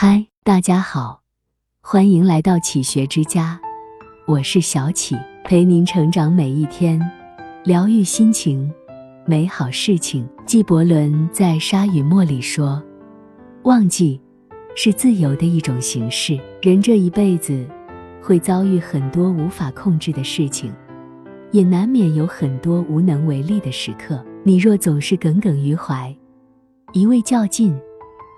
嗨，大家好，欢迎来到启学之家，我是小启，陪您成长每一天，疗愈心情，美好事情。纪伯伦在《沙与沫》里说：“忘记是自由的一种形式。人这一辈子会遭遇很多无法控制的事情，也难免有很多无能为力的时刻。你若总是耿耿于怀，一味较劲。”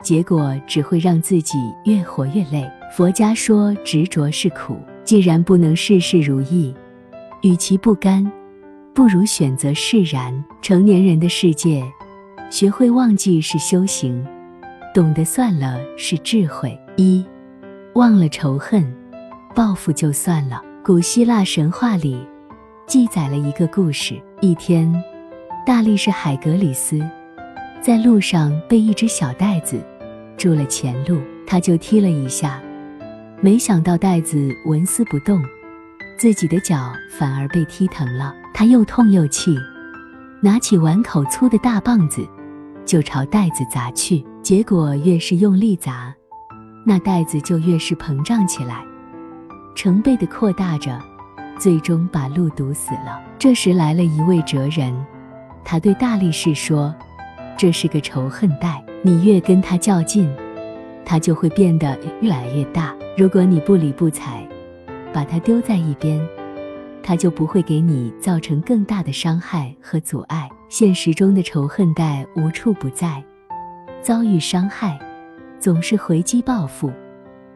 结果只会让自己越活越累。佛家说执着是苦，既然不能事事如意，与其不甘，不如选择释然。成年人的世界，学会忘记是修行，懂得算了是智慧。一，忘了仇恨，报复就算了。古希腊神话里记载了一个故事：一天，大力士海格里斯在路上被一只小袋子。住了前路，他就踢了一下，没想到袋子纹丝不动，自己的脚反而被踢疼了。他又痛又气，拿起碗口粗的大棒子，就朝袋子砸去。结果越是用力砸，那袋子就越是膨胀起来，成倍的扩大着，最终把路堵死了。这时来了一位哲人，他对大力士说：“这是个仇恨带。”你越跟他较劲，他就会变得越来越大。如果你不理不睬，把他丢在一边，他就不会给你造成更大的伤害和阻碍。现实中的仇恨带无处不在，遭遇伤害，总是回击报复，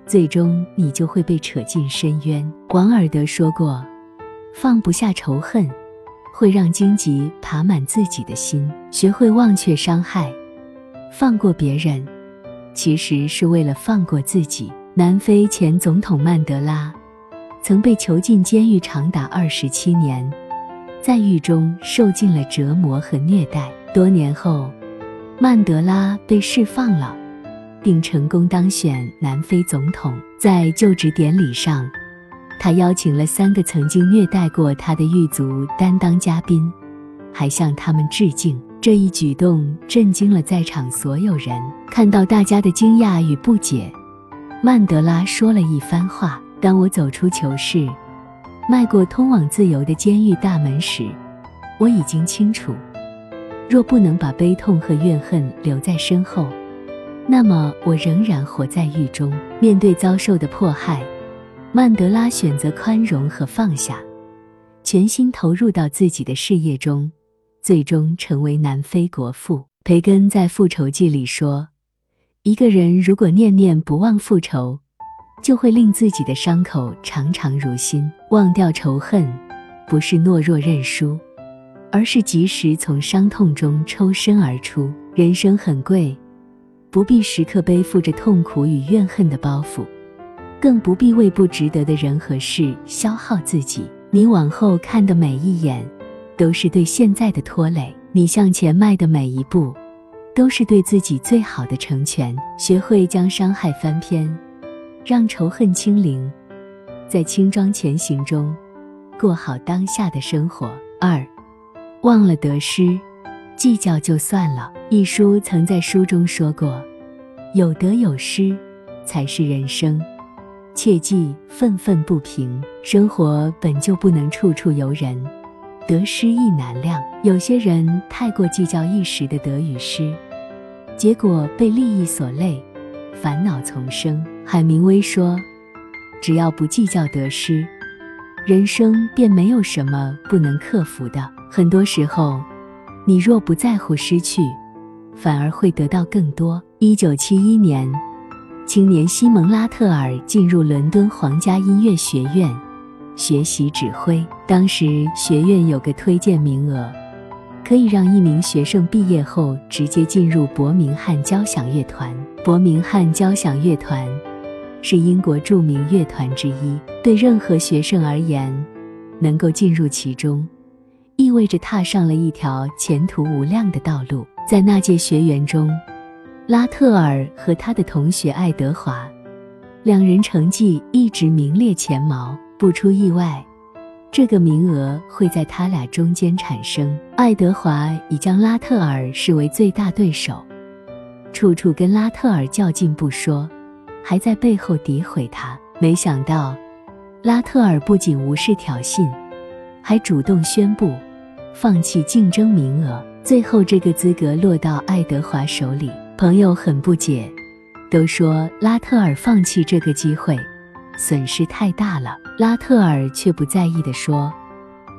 最终你就会被扯进深渊。王尔德说过：“放不下仇恨，会让荆棘爬满自己的心。学会忘却伤害。”放过别人，其实是为了放过自己。南非前总统曼德拉曾被囚禁监狱长达二十七年，在狱中受尽了折磨和虐待。多年后，曼德拉被释放了，并成功当选南非总统。在就职典礼上，他邀请了三个曾经虐待过他的狱卒担当嘉宾，还向他们致敬。这一举动震惊了在场所有人。看到大家的惊讶与不解，曼德拉说了一番话：“当我走出囚室，迈过通往自由的监狱大门时，我已经清楚，若不能把悲痛和怨恨留在身后，那么我仍然活在狱中。面对遭受的迫害，曼德拉选择宽容和放下，全心投入到自己的事业中。”最终成为南非国父。培根在《复仇记》里说：“一个人如果念念不忘复仇，就会令自己的伤口常常如新。忘掉仇恨，不是懦弱认输，而是及时从伤痛中抽身而出。人生很贵，不必时刻背负着痛苦与怨恨的包袱，更不必为不值得的人和事消耗自己。你往后看的每一眼。”都是对现在的拖累，你向前迈的每一步，都是对自己最好的成全。学会将伤害翻篇，让仇恨清零，在轻装前行中，过好当下的生活。二，忘了得失，计较就算了。一书曾在书中说过：“有得有失，才是人生。切记愤愤不平。生活本就不能处处由人。”得失亦难量，有些人太过计较一时的得与失，结果被利益所累，烦恼丛生。海明威说：“只要不计较得失，人生便没有什么不能克服的。很多时候，你若不在乎失去，反而会得到更多。”一九七一年，青年西蒙拉特尔进入伦敦皇家音乐学院。学习指挥。当时学院有个推荐名额，可以让一名学生毕业后直接进入伯明翰交响乐团。伯明翰交响乐团是英国著名乐团之一，对任何学生而言，能够进入其中，意味着踏上了一条前途无量的道路。在那届学员中，拉特尔和他的同学爱德华，两人成绩一直名列前茅。不出意外，这个名额会在他俩中间产生。爱德华已将拉特尔视为最大对手，处处跟拉特尔较劲不说，还在背后诋毁他。没想到，拉特尔不仅无视挑衅，还主动宣布放弃竞争名额。最后，这个资格落到爱德华手里。朋友很不解，都说拉特尔放弃这个机会，损失太大了。拉特尔却不在意地说：“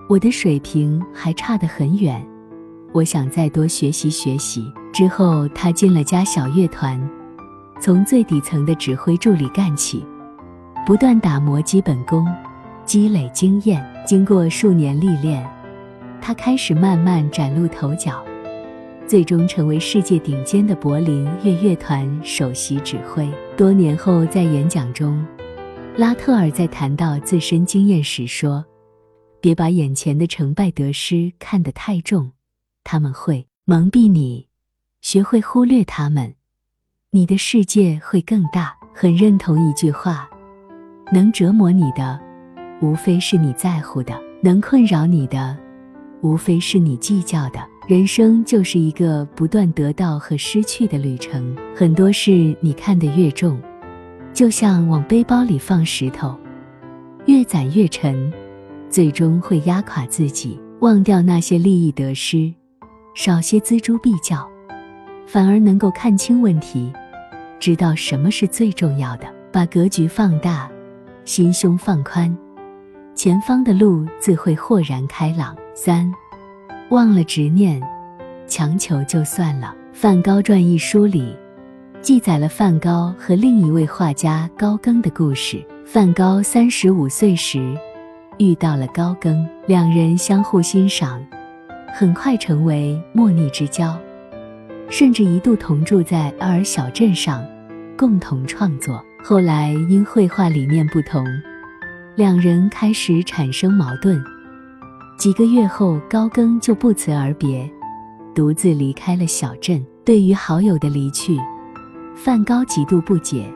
我的水平还差得很远，我想再多学习学习。”之后，他进了家小乐团，从最底层的指挥助理干起，不断打磨基本功，积累经验。经过数年历练，他开始慢慢崭露头角，最终成为世界顶尖的柏林乐乐团首席指挥。多年后，在演讲中，拉特尔在谈到自身经验时说：“别把眼前的成败得失看得太重，他们会蒙蔽你。”学会忽略他们，你的世界会更大。很认同一句话：能折磨你的，无非是你在乎的；能困扰你的，无非是你计较的。人生就是一个不断得到和失去的旅程。很多事你看得越重，就像往背包里放石头，越攒越沉，最终会压垮自己。忘掉那些利益得失，少些锱铢必较。反而能够看清问题，知道什么是最重要的，把格局放大，心胸放宽，前方的路自会豁然开朗。三，忘了执念，强求就算了。《梵高传》一书里记载了梵高和另一位画家高更的故事。梵高三十五岁时遇到了高更，两人相互欣赏，很快成为莫逆之交。甚至一度同住在阿尔小镇上，共同创作。后来因绘画理念不同，两人开始产生矛盾。几个月后，高更就不辞而别，独自离开了小镇。对于好友的离去，梵高极度不解，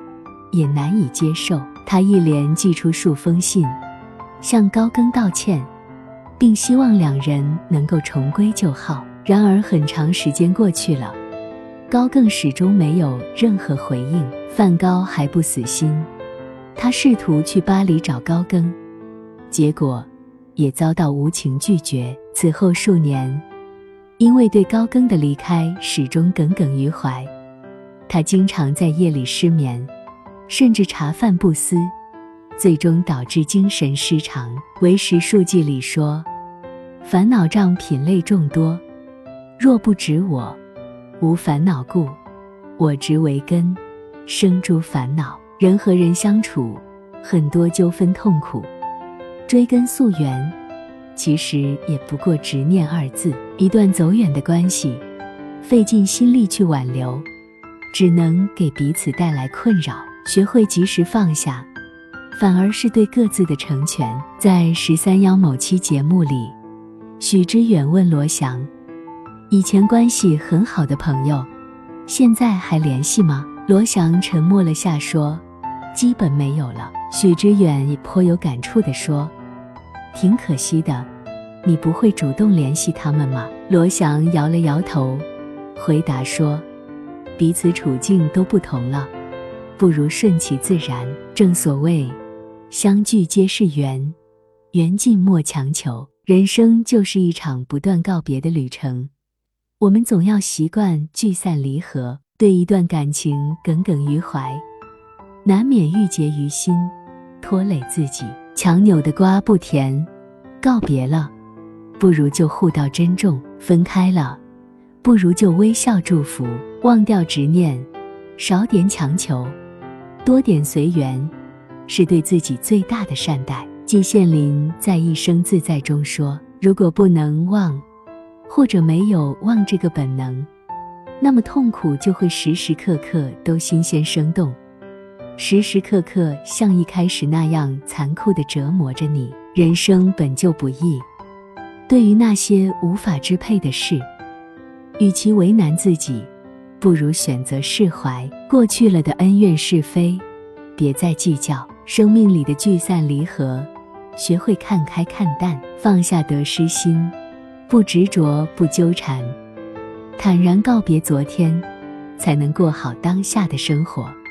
也难以接受。他一连寄出数封信，向高更道歉，并希望两人能够重归旧好。然而，很长时间过去了。高更始终没有任何回应，梵高还不死心，他试图去巴黎找高更，结果也遭到无情拒绝。此后数年，因为对高更的离开始终耿耿于怀，他经常在夜里失眠，甚至茶饭不思，最终导致精神失常。《为时数记》里说：“烦恼障品类众多，若不止我。”无烦恼故，我执为根，生诸烦恼。人和人相处，很多纠纷痛苦，追根溯源，其实也不过执念二字。一段走远的关系，费尽心力去挽留，只能给彼此带来困扰。学会及时放下，反而是对各自的成全。在十三幺某期节目里，许知远问罗翔。以前关系很好的朋友，现在还联系吗？罗翔沉默了下，说：“基本没有了。”许知远也颇有感触地说：“挺可惜的，你不会主动联系他们吗？”罗翔摇了摇头，回答说：“彼此处境都不同了，不如顺其自然。正所谓，相聚皆是缘，缘尽莫强求。人生就是一场不断告别的旅程。”我们总要习惯聚散离合，对一段感情耿耿于怀，难免郁结于心，拖累自己。强扭的瓜不甜，告别了，不如就互道珍重；分开了，不如就微笑祝福。忘掉执念，少点强求，多点随缘，是对自己最大的善待。季羡林在《一生自在》中说：“如果不能忘。”或者没有忘这个本能，那么痛苦就会时时刻刻都新鲜生动，时时刻刻像一开始那样残酷地折磨着你。人生本就不易，对于那些无法支配的事，与其为难自己，不如选择释怀。过去了的恩怨是非，别再计较。生命里的聚散离合，学会看开看淡，放下得失心。不执着，不纠缠，坦然告别昨天，才能过好当下的生活。